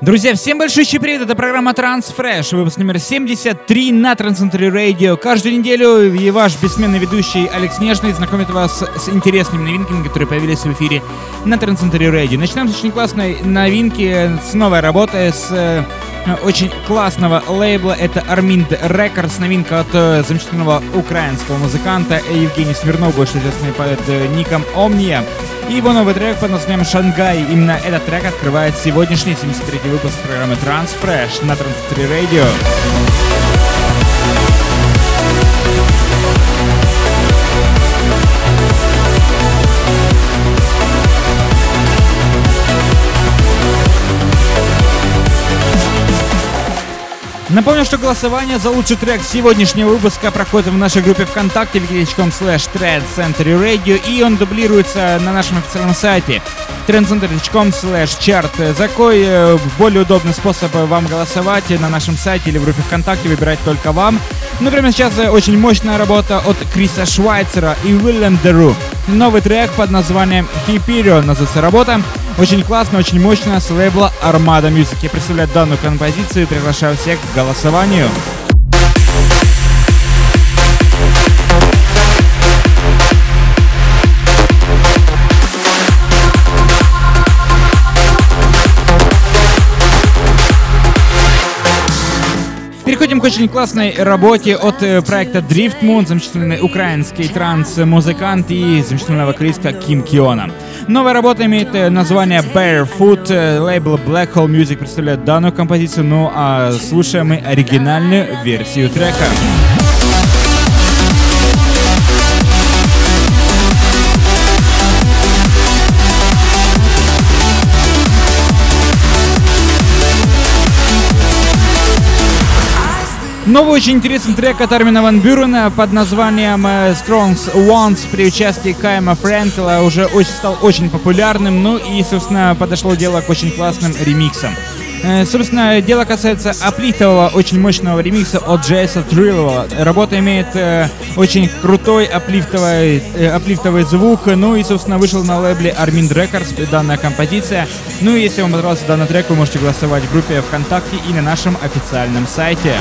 Друзья, всем большой привет, это программа Transfresh, выпуск номер 73 на Transcentry Radio. Каждую неделю и ваш бессменный ведущий Алекс Нежный знакомит вас с интересными новинками, которые появились в эфире на Transcentry Radio. Начинаем с очень классной новинки, с новой работы, с э, очень классного лейбла. Это Armind Records, новинка от э, замечательного украинского музыканта Евгений Смирнов, больше известный под э, ником Omnia. И его новый трек под названием «Шангай». Именно этот трек открывает сегодняшний 73-й выпуск программы Transfresh на Trans3 Radio. Напомню, что голосование за лучший трек сегодняшнего выпуска проходит в нашей группе ВКонтакте wiki.com slash Radio и он дублируется на нашем официальном сайте trendcenter.com slash chart. За какой э, более удобный способ вам голосовать на нашем сайте или в группе ВКонтакте выбирать только вам. Ну, прямо сейчас э, очень мощная работа от Криса Швайцера и Уиллем Деру. Новый трек под названием Hyperion называется работа. Очень классно, очень мощно с лейбла Armada Music. Я представляю данную композицию и приглашаю всех к голосованию. Переходим к очень классной работе от э, проекта Drift Moon, замечательный украинский транс-музыкант и замечательная вокалистка Ким Киона. Новая работа имеет э, название Barefoot. Э, лейбл Black Hole Music представляет данную композицию, ну а слушаем мы оригинальную версию трека. Новый очень интересный трек от Армина Ван Бюрена под названием э, Strongs Wants при участии Кайма Фрэнкела уже очень, стал очень популярным, ну и, собственно, подошло дело к очень классным ремиксам. Э, собственно, дело касается аплитового, очень мощного ремикса от Джейса Триллова. Работа имеет э, очень крутой аплифтовый, э, аплифтовый звук. Ну и, собственно, вышел на лейбле Armin Records данная композиция. Ну и если вам понравился данный трек, вы можете голосовать в группе ВКонтакте и на нашем официальном сайте.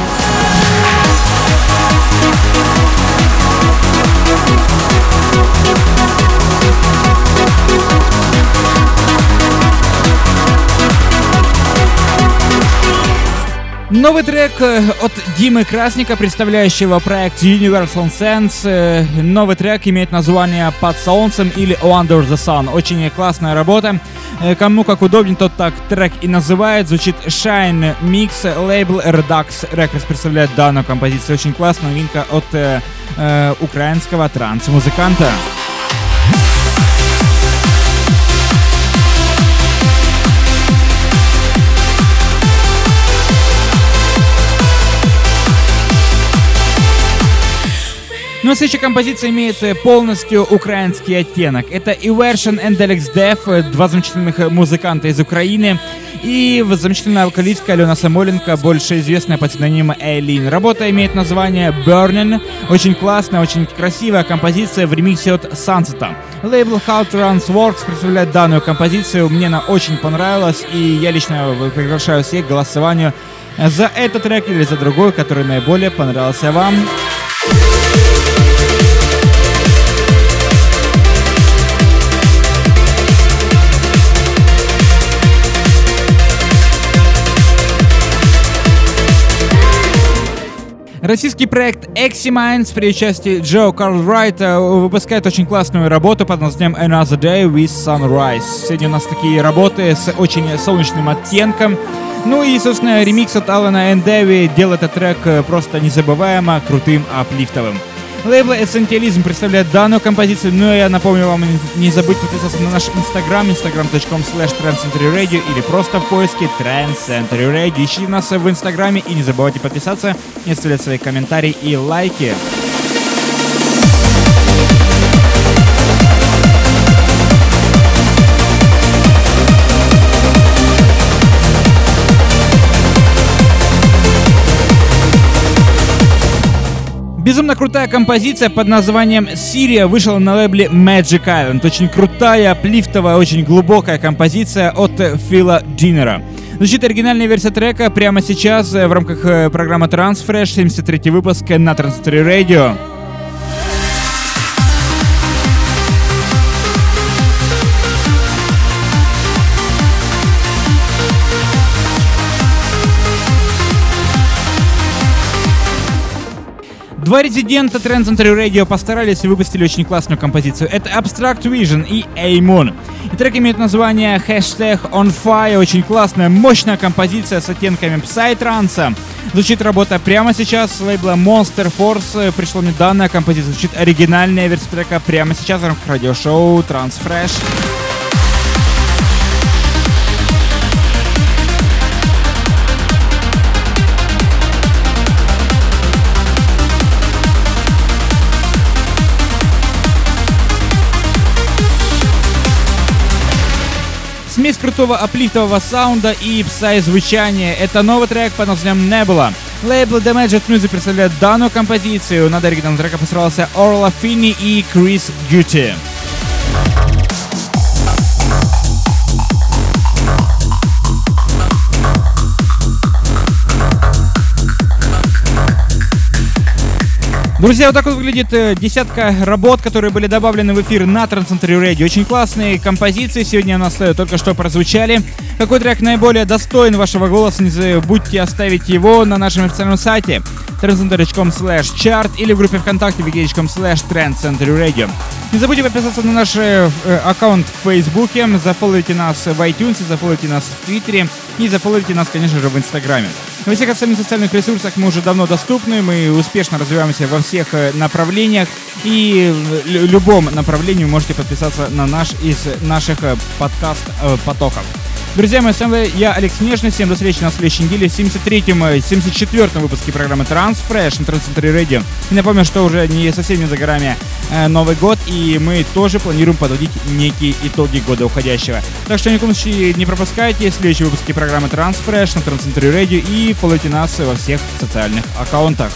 Новый трек э, от Димы Красника, представляющего проект Universal Sense. Э, новый трек имеет название «Под солнцем» или «Under the Sun». Очень классная работа. Э, кому как удобнее, тот так трек и называет. Звучит Shine Mix. Лейбл Redux Records представляет данную композицию. Очень классная новинка от э, э, украинского транс-музыканта. Но следующая композиция имеет э, полностью украинский оттенок. Это Iversion and Alex Def, э, два замечательных э, музыканта из Украины. И замечательная вокалистка Алена Самоленко, больше известная под псевдонимом Эйлин. Работа имеет название Burning. Очень классная, очень красивая композиция в ремиксе от Sunset. Лейбл How to Runs Works представляет данную композицию. Мне она очень понравилась, и я лично приглашаю всех к голосованию за этот трек или за другой, который наиболее понравился вам. Российский проект Eximines при участии Джо Карл Райта выпускает очень классную работу под названием Another Day with Sunrise. Сегодня у нас такие работы с очень солнечным оттенком. Ну и, собственно, ремикс от Алана Эндеви делает этот трек просто незабываемо крутым аплифтовым. Лейбл Essentialism представляет данную композицию, но я напомню вам не забыть подписаться на наш инстаграм, instagram.com slash trendcenturyradio или просто в поиске Century Radio. Ищите нас в инстаграме и не забывайте подписаться, и оставлять свои комментарии и лайки. Безумно крутая композиция под названием «Сирия» вышла на лейбле Magic Island. Очень крутая, плифтовая, очень глубокая композиция от Фила Динера. Звучит оригинальная версия трека прямо сейчас в рамках программы Transfresh, 73 выпуск на Transitory Radio. Два резидента Trend Center Radio постарались и выпустили очень классную композицию. Это Abstract Vision и Aimon. И трек имеет название Hashtag On Fire. Очень классная, мощная композиция с оттенками псай-транса. Звучит работа прямо сейчас с лейбла Monster Force. Пришла мне данная композиция. Звучит оригинальная версия трека прямо сейчас в рамках радиошоу Transfresh. Смесь крутого аплифтового саунда и псай-звучания. Это новый трек под названием Nebula. Лейбл Damaged Music представляет данную композицию. Над оригинальным треком постарался Орла Финни и Крис Гюти. Друзья, вот так вот выглядит э, десятка работ, которые были добавлены в эфир на Трансцентре Radio. Очень классные композиции сегодня у нас э, только что прозвучали. Какой трек наиболее достоин вашего голоса, не забудьте оставить его на нашем официальном сайте trendcenter.com slash chart или в группе ВКонтакте wiki.com slash trendcenterradio. Не забудьте подписаться на наш э, аккаунт в Фейсбуке, зафолловите нас в iTunes, зафолловите нас в Твиттере и зафолловите нас, конечно же, в Инстаграме. На всех остальных социальных ресурсах мы уже давно доступны, мы успешно развиваемся во всех э, направлениях, и в любом направлении вы можете подписаться на наш из наших э, подкаст-потоков. Друзья мои, с вами я, Алекс Нежный. Всем до встречи на следующей неделе в 73-м, 74-м выпуске программы Transfresh на Трансцентре Radio. И напомню, что уже не совсем не за горами э, Новый год, и мы тоже планируем подводить некие итоги года уходящего. Так что ни в коем случае не пропускайте следующие выпуски программы Transfresh на Трансцентре Radio и фолловите нас во всех социальных аккаунтах.